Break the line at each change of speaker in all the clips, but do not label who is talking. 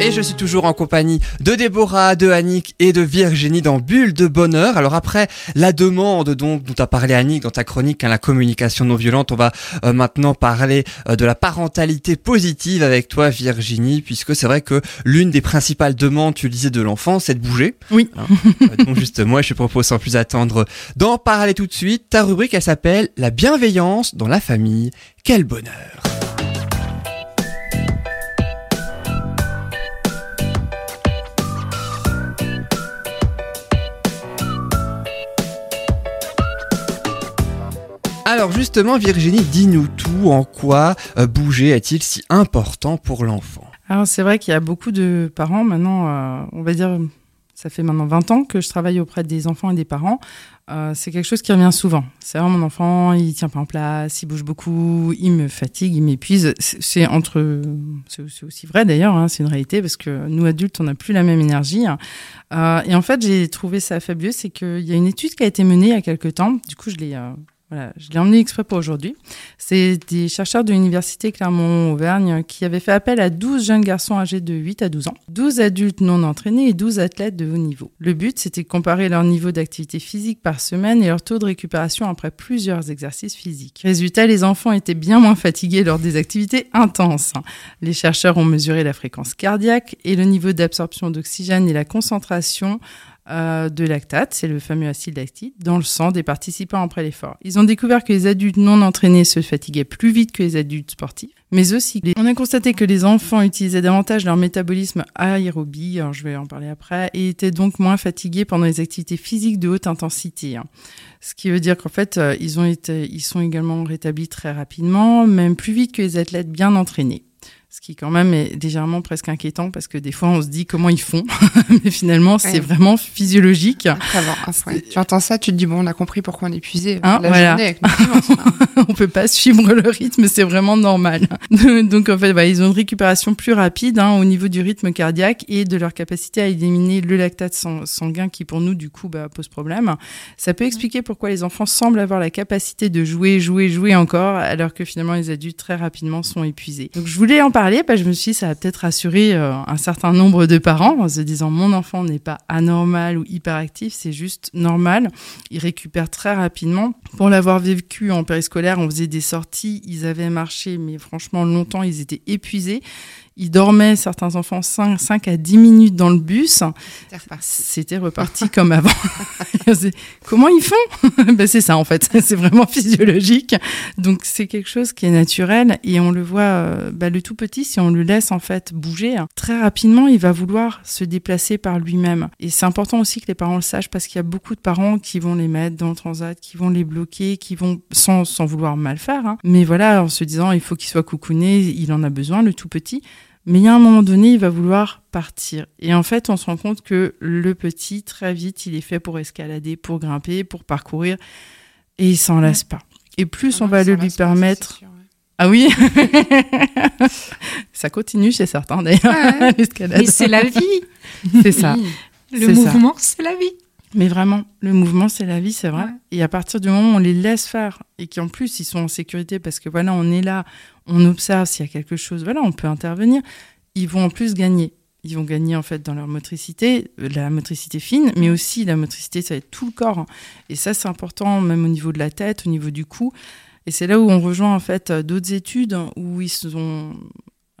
Et je suis toujours en compagnie de Déborah, de Annick et de Virginie dans Bulle de Bonheur. Alors après la demande donc dont a parlé Annick dans ta chronique, hein, la communication non violente, on va euh, maintenant parler euh, de la parentalité positive avec toi Virginie, puisque c'est vrai que l'une des principales demandes, tu disais, de l'enfant, c'est de bouger.
Oui.
Hein. Euh, donc juste moi, je te propose sans plus attendre d'en parler tout de suite. Ta rubrique, elle s'appelle La bienveillance dans la famille. Quel bonheur Alors justement, Virginie, dis-nous tout. En quoi euh, bouger est-il si important pour l'enfant?
Alors c'est vrai qu'il y a beaucoup de parents maintenant, euh, on va dire, ça fait maintenant 20 ans que je travaille auprès des enfants et des parents. Euh, c'est quelque chose qui revient souvent. C'est vraiment mon enfant, il tient pas en place, il bouge beaucoup, il me fatigue, il m'épuise. C'est entre, c'est aussi vrai d'ailleurs, hein, c'est une réalité parce que nous adultes, on n'a plus la même énergie. Et en fait, j'ai trouvé ça fabuleux, c'est qu'il y a une étude qui a été menée il y a quelques temps. Du coup, je l'ai voilà, je l'ai emmené exprès pour aujourd'hui. C'est des chercheurs de l'université Clermont-Auvergne qui avaient fait appel à 12 jeunes garçons âgés de 8 à 12 ans, 12 adultes non entraînés et 12 athlètes de haut niveau. Le but, c'était de comparer leur niveau d'activité physique par semaine et leur taux de récupération après plusieurs exercices physiques. Résultat, les enfants étaient bien moins fatigués lors des activités intenses. Les chercheurs ont mesuré la fréquence cardiaque et le niveau d'absorption d'oxygène et la concentration euh, de lactate, c'est le fameux acide lactique, dans le sang des participants après l'effort. Ils ont découvert que les adultes non entraînés se fatiguaient plus vite que les adultes sportifs, mais aussi on a constaté que les enfants utilisaient davantage leur métabolisme aérobie, alors je vais en parler après, et étaient donc moins fatigués pendant les activités physiques de haute intensité. Hein. Ce qui veut dire qu'en fait, euh, ils, ont été, ils sont également rétablis très rapidement, même plus vite que les athlètes bien entraînés ce qui quand même est légèrement presque inquiétant parce que des fois on se dit comment ils font, mais finalement c'est vraiment physiologique.
Tu entends ça, tu te dis bon on a compris pourquoi on est épuisé
hein, la voilà. journée on peut pas suivre le rythme, c'est vraiment normal. Donc en fait, bah, ils ont une récupération plus rapide hein, au niveau du rythme cardiaque et de leur capacité à éliminer le lactate sanguin qui pour nous du coup bah, pose problème. Ça peut expliquer pourquoi les enfants semblent avoir la capacité de jouer, jouer, jouer encore alors que finalement les adultes très rapidement sont épuisés. Donc je voulais en parler, bah, je me suis dit, ça va peut-être rassurer euh, un certain nombre de parents en se disant mon enfant n'est pas anormal ou hyperactif, c'est juste normal. Il récupère très rapidement. Pour l'avoir vécu en périscolaire, on faisait des sorties, ils avaient marché, mais franchement longtemps, ils étaient épuisés. Ils dormaient, certains enfants, 5, 5 à 10 minutes dans le bus. C'était reparti comme avant. Comment ils font? Ben, C'est ça, en fait. C'est vraiment physiologique. Donc, c'est quelque chose qui est naturel. Et on le voit, euh, ben, le tout petit, si on le laisse, en fait, bouger, très rapidement, il va vouloir se déplacer par lui-même. Et c'est important aussi que les parents le sachent parce qu'il y a beaucoup de parents qui vont les mettre dans le transat, qui vont les bloquer, qui vont, sans, sans vouloir mal faire, hein. mais voilà, en se disant, il faut qu'il soit coucouné, il en a besoin, le tout petit. Mais il y a un moment donné, il va vouloir partir. Et en fait, on se rend compte que le petit, très vite, il est fait pour escalader, pour grimper, pour parcourir. Et il s'en lasse pas. Et plus ah on va le lui permettre... Ah oui Ça continue chez certains d'ailleurs,
l'escalade. Mais c'est la vie
C'est ça.
Le mouvement, c'est la vie.
Mais vraiment, le mouvement, c'est la vie, c'est vrai. Et à partir du moment où on les laisse faire et qu'en plus ils sont en sécurité parce que voilà, on est là, on observe s'il y a quelque chose, voilà, on peut intervenir. Ils vont en plus gagner. Ils vont gagner en fait dans leur motricité, euh, la motricité fine, mais aussi la motricité, ça va être tout le corps. Et ça, c'est important, même au niveau de la tête, au niveau du cou. Et c'est là où on rejoint en fait d'autres études où ils sont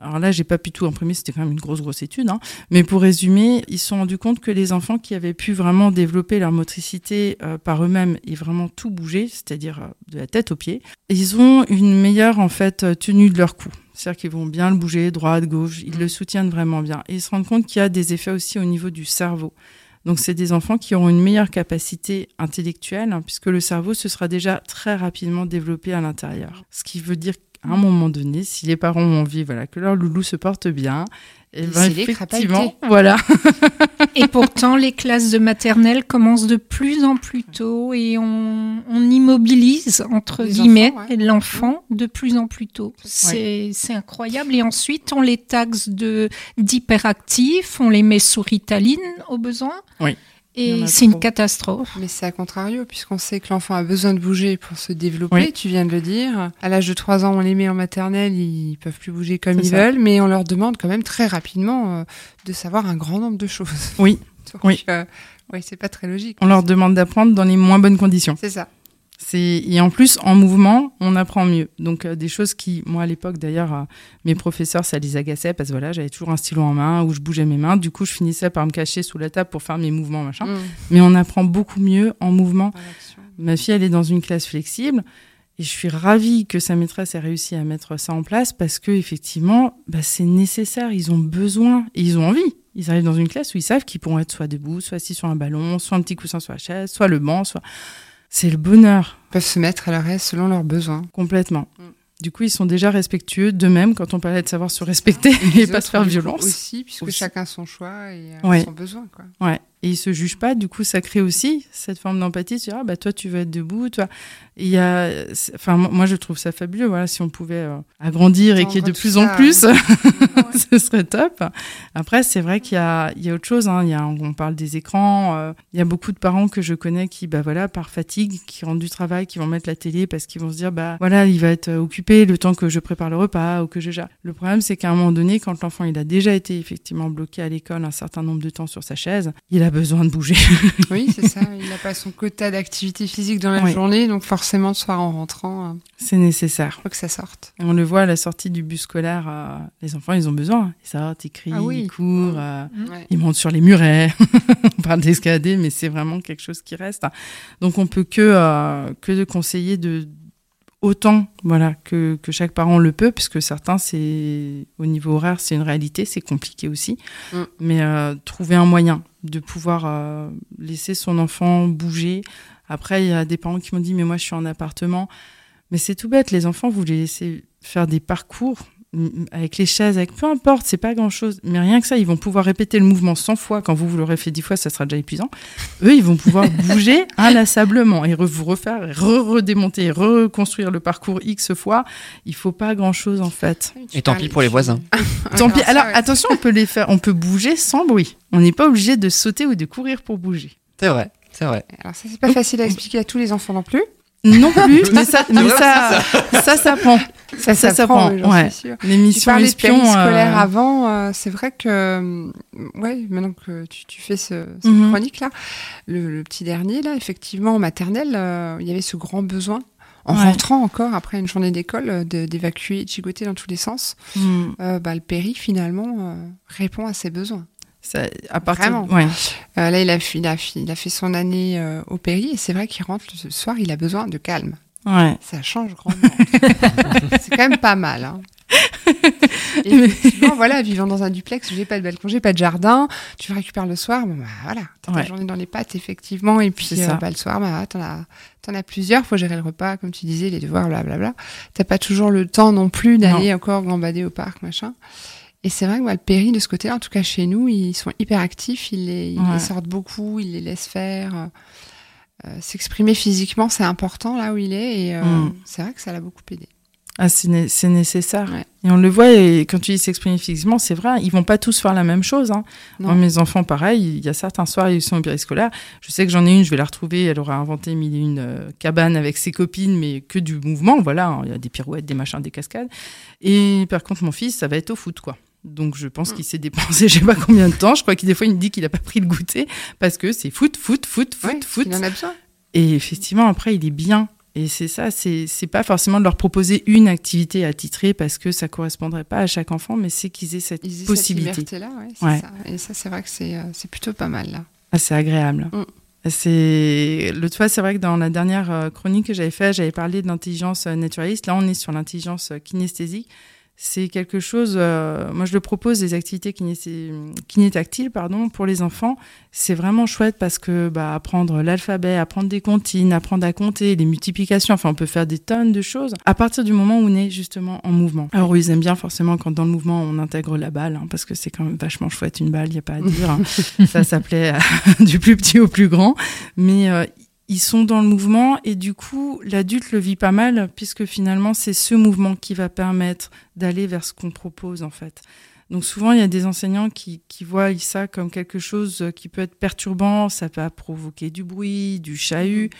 alors là, j'ai pas pu tout imprimer, c'était quand même une grosse, grosse étude. Hein. Mais pour résumer, ils se sont rendus compte que les enfants qui avaient pu vraiment développer leur motricité euh, par eux-mêmes et vraiment tout bouger, c'est-à-dire euh, de la tête aux pieds, ils ont une meilleure en fait euh, tenue de leur cou. C'est-à-dire qu'ils vont bien le bouger, droite, gauche, ils le soutiennent vraiment bien. Et ils se rendent compte qu'il y a des effets aussi au niveau du cerveau. Donc c'est des enfants qui auront une meilleure capacité intellectuelle, hein, puisque le cerveau se sera déjà très rapidement développé à l'intérieur. Ce qui veut dire à un moment donné, si les parents ont envie voilà, que leur loulou se porte bien,
et, ben, effectivement,
voilà.
et pourtant, les classes de maternelle commencent de plus en plus tôt et on, on immobilise, entre guillemets, l'enfant de plus en plus tôt. C'est incroyable. Et ensuite, on les taxe d'hyperactifs, on les met sous Ritaline au besoin.
Oui.
Et c'est une catastrophe.
Mais c'est à contrario, puisqu'on sait que l'enfant a besoin de bouger pour se développer, tu viens de le dire. À l'âge de 3 ans, on les met en maternelle, ils peuvent plus bouger comme ils veulent, mais on leur demande quand même très rapidement euh, de savoir un grand nombre de choses.
Oui. oui.
Euh, oui, c'est pas très logique.
On leur demande d'apprendre dans les moins bonnes conditions.
C'est ça.
Et en plus en mouvement, on apprend mieux. Donc euh, des choses qui, moi à l'époque d'ailleurs, euh, mes professeurs ça les agaçait parce que voilà, j'avais toujours un stylo en main où je bougeais mes mains. Du coup, je finissais par me cacher sous la table pour faire mes mouvements machin. Mm. Mais on apprend beaucoup mieux en mouvement. Ma fille, elle est dans une classe flexible. Et je suis ravie que sa maîtresse ait réussi à mettre ça en place parce que effectivement, bah, c'est nécessaire. Ils ont besoin et ils ont envie. Ils arrivent dans une classe où ils savent qu'ils pourront être soit debout, soit assis sur un ballon, soit un petit coussin sur la chaise, soit le banc, soit c'est le bonheur.
Ils peuvent se mettre à aise selon leurs besoins.
Complètement. Mm. Du coup, ils sont déjà respectueux d'eux-mêmes quand on parlait de savoir se respecter et, pas se faire violence.
Aussi, puisque chacun son choix et euh, son besoin. Quoi.
Ouais. Et ils se jugent pas. Du coup, ça crée aussi cette forme d'empathie. Tu dis, ah, bah, toi, tu veux être debout. Toi. il y a, enfin, moi, je trouve ça fabuleux. Voilà, si on pouvait euh, agrandir et qu'il y ait de plus en plus, ce serait top. Après, c'est vrai qu'il y a, il y a autre chose. Hein. Il y a, on parle des écrans. Euh, il y a beaucoup de parents que je connais qui, bah, voilà, par fatigue, qui rentrent du travail, qui vont mettre la télé parce qu'ils vont se dire, bah, voilà, il va être occupé le temps que je prépare le repas ou que je gère. Le problème, c'est qu'à un moment donné, quand l'enfant, il a déjà été effectivement bloqué à l'école un certain nombre de temps sur sa chaise, il a besoin de bouger.
oui, c'est ça. Il n'a pas son quota d'activité physique dans la journée, donc forcément, le soir en rentrant, euh,
c'est nécessaire.
faut que ça sorte.
on le voit à la sortie du bus scolaire, euh, les enfants, ils ont besoin. Ils sortent, ils crient, ah ils courent, euh, ils montent sur les murets. on parle d'escalader, mais c'est vraiment quelque chose qui reste. Donc, on peut que que de conseiller de autant voilà que, que, chaque parent le peut, puisque certains, c'est au niveau horaire, c'est une réalité, c'est compliqué aussi. Mm. Mais euh, trouver un moyen de pouvoir euh, laisser son enfant bouger. Après, il y a des parents qui m'ont dit, mais moi, je suis en appartement. Mais c'est tout bête, les enfants, vous les laissez faire des parcours avec les chaises, avec peu importe, c'est pas grand chose. Mais rien que ça, ils vont pouvoir répéter le mouvement 100 fois. Quand vous, vous l'aurez fait 10 fois, ça sera déjà épuisant. Eux, ils vont pouvoir bouger inlassablement et vous refaire, re-redémonter, reconstruire le parcours X fois. Il faut pas grand chose, en fait.
Et tant pis pour les voisins.
tant pis. Alors, attention, on peut les faire, on peut bouger sans bruit. On n'est pas obligé de sauter ou de courir pour bouger.
C'est vrai. C'est vrai.
Alors ça, c'est pas facile à expliquer à tous les enfants non plus.
Non plus, mais ça, mais ça, ça, ça prend. Ça, ça, ça prend. Ouais.
L'émission espion. scolaire euh... avant, euh, c'est vrai que, euh, ouais, maintenant que tu, tu fais ce, cette mhm. chronique là, le, le, petit dernier là, effectivement, en maternelle, euh, il y avait ce grand besoin. En ouais. rentrant encore après une journée d'école, d'évacuer, de chigoter dans tous les sens, mm. bah, le péri finalement répond à ses besoins.
Ça, à partir,
Vraiment. Ouais. Euh, là, il a, il, a, il a fait son année euh, au Péri et c'est vrai qu'il rentre ce soir, il a besoin de calme.
Ouais.
Ça change grandement. c'est quand même pas mal. Hein. Et effectivement, voilà, vivant dans un duplex, j'ai pas de balcon, j'ai pas de jardin, tu récupères le soir, bon bah voilà, t'as ouais. ta journée dans les pattes, effectivement, et puis euh, bah, le soir, bah, t'en as, t'en as plusieurs, faut gérer le repas, comme tu disais, les devoirs, blablabla. T'as pas toujours le temps non plus d'aller encore gambader au parc, machin. Et c'est vrai que bah, le péri, de ce côté-là, en tout cas chez nous, ils sont hyper actifs, ils les, ils ouais. les sortent beaucoup, ils les laissent faire. Euh, euh, S'exprimer physiquement, c'est important là où il est, et euh, mm. c'est vrai que ça l'a beaucoup aidé.
Ah, c'est né nécessaire. Ouais. Et on le voit, et quand tu dis s'exprimer physiquement, c'est vrai, ils vont pas tous faire la même chose. Hein. Moi, mes enfants, pareil, il y a certains soirs, ils sont au périscolaire. Je sais que j'en ai une, je vais la retrouver, elle aura inventé mille et une euh, cabane avec ses copines, mais que du mouvement, voilà, hein. il y a des pirouettes, des machins, des cascades. Et par contre, mon fils, ça va être au foot, quoi. Donc je pense mm. qu'il s'est dépensé je sais pas combien de temps. Je crois qu'il des fois il me dit qu'il a pas pris le goûter parce que c'est foot, foot, foot, foot,
ouais,
foot.
Il en a besoin.
Et effectivement après il est bien. Et c'est ça, c'est pas forcément de leur proposer une activité attitrée parce que ça correspondrait pas à chaque enfant, mais c'est qu'ils aient cette
ils aient
possibilité.
Cette là, ouais, ouais. Ça. Et ça, c'est vrai que c'est euh, plutôt pas mal là.
Ah, c'est agréable. Mm. C'est l'autre fois, c'est vrai que dans la dernière euh, chronique que j'avais faite, j'avais parlé de l'intelligence euh, naturaliste. Là, on est sur l'intelligence kinesthésique c'est quelque chose. Euh, moi, je le propose des activités kinétactiles, pardon, pour les enfants. C'est vraiment chouette parce que bah, apprendre l'alphabet, apprendre des comptines, apprendre à compter, les multiplications. Enfin, on peut faire des tonnes de choses à partir du moment où on est justement en mouvement. Alors, ils aiment bien forcément quand dans le mouvement on intègre la balle, hein, parce que c'est quand même vachement chouette une balle. Il y a pas à dire. Hein. ça s'appelait du plus petit au plus grand, mais euh, ils sont dans le mouvement et du coup, l'adulte le vit pas mal puisque finalement, c'est ce mouvement qui va permettre d'aller vers ce qu'on propose en fait. Donc souvent, il y a des enseignants qui, qui voient ça comme quelque chose qui peut être perturbant, ça peut provoquer du bruit, du chahut.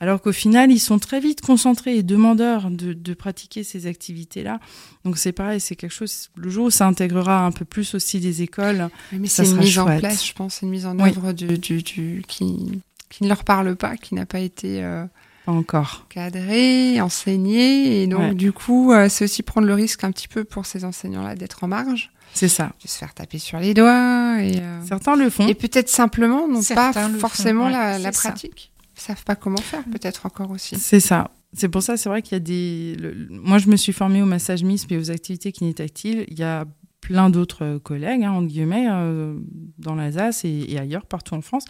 Alors qu'au final, ils sont très vite concentrés et demandeurs de, de pratiquer ces activités-là. Donc c'est pareil, c'est quelque chose. Le jour où ça intégrera un peu plus aussi des écoles,
mais c'est une mise en place, je pense, une mise en œuvre du, du, du, qui, qui ne leur parle pas, qui n'a pas été euh,
encore
cadré, enseigné, et donc du coup, euh, c'est aussi prendre le risque un petit peu pour ces enseignants-là d'être en marge.
C'est ça.
De se faire taper sur les doigts. Et, euh,
Certains le font.
Et peut-être simplement n'ont pas forcément la, la pratique savent pas comment faire, peut-être encore aussi.
C'est ça. C'est pour ça, c'est vrai qu'il y a des. Moi, je me suis formée au massage MISP et aux activités kinétactiles. Il y a plein d'autres collègues, hein, entre guillemets, euh, dans l'Alsace et, et, ailleurs, partout en France.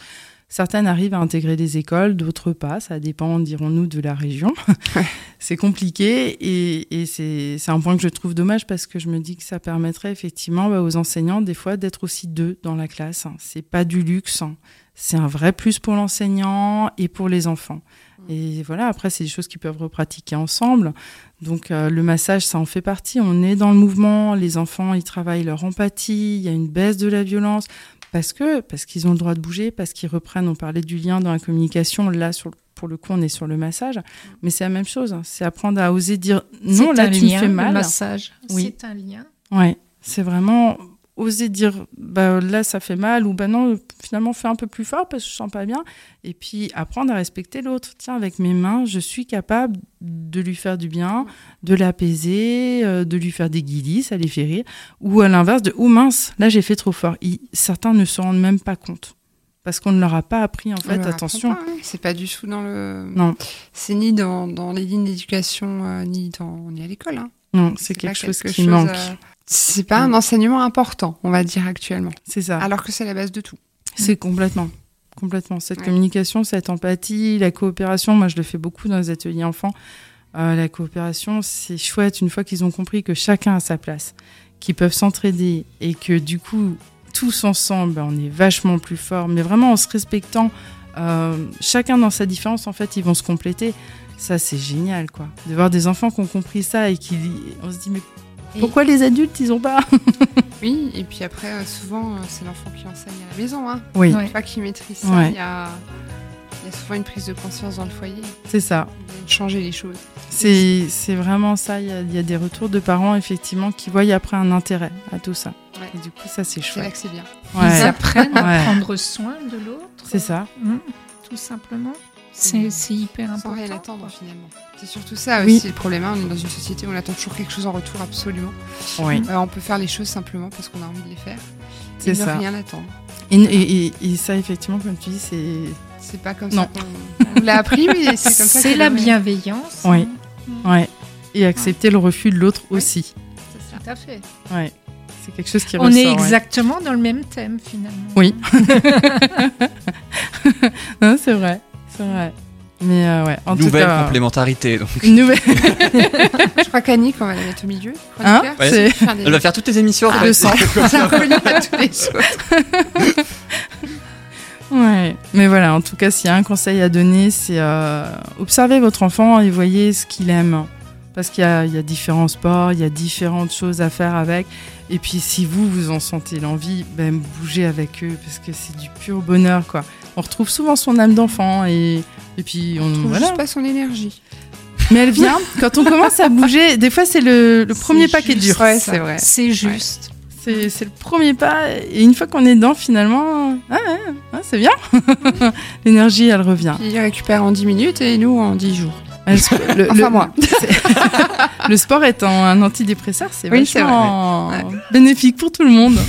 Certaines arrivent à intégrer des écoles, d'autres pas. Ça dépend, dirons-nous, de la région. c'est compliqué et, et c'est un point que je trouve dommage parce que je me dis que ça permettrait effectivement bah, aux enseignants des fois d'être aussi deux dans la classe. C'est pas du luxe. Hein c'est un vrai plus pour l'enseignant et pour les enfants. Mm. Et voilà, après, c'est des choses qu'ils peuvent repratiquer ensemble. Donc, euh, le massage, ça en fait partie. On est dans le mouvement. Les enfants, ils travaillent leur empathie. Il y a une baisse de la violence. Parce que, parce qu'ils ont le droit de bouger, parce qu'ils reprennent. On parlait du lien dans la communication. Là, sur, pour le coup, on est sur le massage. Mais c'est la même chose. C'est apprendre à oser dire non, là, tu me fais mal. Le
massage, oui. c'est un lien.
Ouais. C'est vraiment oser dire bah là ça fait mal ou bah non finalement fais un peu plus fort parce que je sens pas bien. Et puis apprendre à respecter l'autre. Tiens avec mes mains je suis capable de lui faire du bien de l'apaiser euh, de lui faire des guillis ça les fait rire. Ou à l'inverse de oh mince là j'ai fait trop fort. Certains ne se rendent même pas compte. Parce qu'on ne leur a pas appris en fait attention.
hein. c'est pas du tout dans le
non.
C'est ni dans, dans, les lignes d'éducation euh, ni dans ni à l'école hein.
non c'est quelque, chose qui manque
c'est pas un enseignement important, on va dire actuellement.
C'est ça.
Alors que c'est la base de tout.
C'est complètement. Complètement. Cette communication, cette empathie, la coopération, moi je le fais beaucoup dans les ateliers enfants. Euh, la coopération, c'est chouette une fois qu'ils ont compris que chacun a sa place, qu'ils peuvent s'entraider et que du coup, tous ensemble, on est vachement plus fort, mais vraiment en se respectant, euh, chacun dans sa différence, en fait, ils vont se compléter. Ça, c'est génial, quoi. De voir des enfants qui ont compris ça et qui, on se dit, mais pourquoi les adultes, ils ont pas
Oui, et puis après, euh, souvent, euh, c'est l'enfant qui enseigne à la maison. Hein.
Oui.
Pas qui maîtrise ça. Il, y a, souvent une prise de conscience dans le foyer.
C'est ça.
Changer les choses.
C'est vraiment ça. Il y, a, des retours de parents, effectivement, qui voient après un intérêt à tout ça. Et du coup, ça, c'est chouette. C'est
là que c'est bien.
Ils apprennent à prendre soin de l'autre.
C'est ça.
Mmh. tout simplement. C'est hyper important.
Sans rien attendre finalement. C'est surtout ça aussi le problème. Hein. On est dans une société où on attend toujours quelque chose en retour absolument.
Oui.
Euh, on peut faire les choses simplement parce qu'on a envie de les faire.
C'est ça.
Ne rien attendre.
Et, et, ça, effectivement, comme tu dis, c'est.
C'est pas comme ça qu'on l'a appris, mais c'est comme ça.
C'est la bienveillance.
Oui. Ouais. Et accepter le refus de l'autre aussi.
C'est ça. Tout à fait.
Ouais. C'est quelque chose qui
On est exactement dans le même thème finalement.
Oui. c'est vrai. Vrai. Mais euh, ouais, en
Nouvelle
tout cas,
complémentarité. Donc.
Nouvelle.
je crois qu'Annick, on va la mettre au milieu.
Hein
ouais, Elle va faire toutes les émissions.
Ah, le sang. ouais. Mais voilà, en tout cas, s'il y a un conseil à donner, c'est euh, observer votre enfant et voyez ce qu'il aime. Parce qu'il y, y, a différents sports, il y a différentes choses à faire avec. Et puis, si vous, vous en sentez l'envie, ben, bougez avec eux parce que c'est du pur bonheur, quoi on retrouve souvent son âme d'enfant et, et puis on,
on
voilà.
pas son énergie.
Mais elle vient quand on commence à bouger. Des fois, c'est le, le premier pas qui est dur.
Ouais, c'est vrai.
C'est juste.
Ouais. C'est le premier pas. Et une fois qu'on est dedans, finalement, ah, ah, c'est bien. L'énergie, elle revient.
il récupère en 10 minutes et nous en 10 jours.
Le, enfin, moi. le sport étant un antidépresseur, c'est oui, vachement vrai, bénéfique pour tout le monde.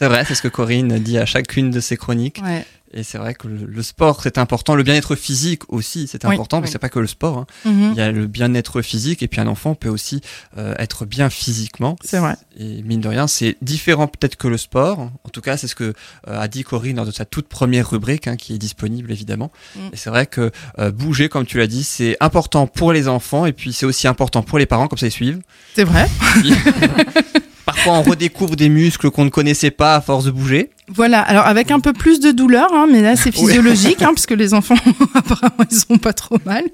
c'est vrai, c'est ce que Corinne dit à chacune de ses chroniques. Et c'est vrai que le, sport, c'est important. Le bien-être physique aussi, c'est important, mais c'est pas que le sport. Hein.
Mm-hmm.
Il y a le bien-être physique, et puis un enfant peut aussi euh, être bien physiquement.
C'est vrai.
Et mine de rien, c'est différent peut-être que le sport. En tout cas, c'est ce que euh, a dit Corinne lors de sa toute première rubrique, hein, qui est disponible évidemment.
Mm.
Et c'est vrai que euh, bouger, comme tu l'as dit, c'est important pour les enfants, et puis c'est aussi important pour les parents, comme ça ils suivent.
C'est vrai.
parfois on redécouvre des muscles qu'on ne connaissait pas à force de bouger.
Voilà, alors avec un peu plus de douleur, hein, mais là c'est physiologique, hein, parce que les enfants apparemment ils sont pas trop mal.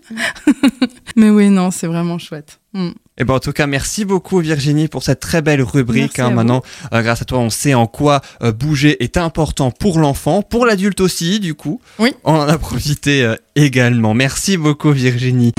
mais oui, non, c'est vraiment chouette.
Mm. Et eh ben en tout cas, merci beaucoup Virginie pour cette très belle rubrique. Hein. Maintenant, euh, grâce à toi, on sait en quoi euh, bouger est important pour l'enfant, pour l'adulte aussi, du coup.
Oui.
On en a profité euh, également. Merci beaucoup Virginie.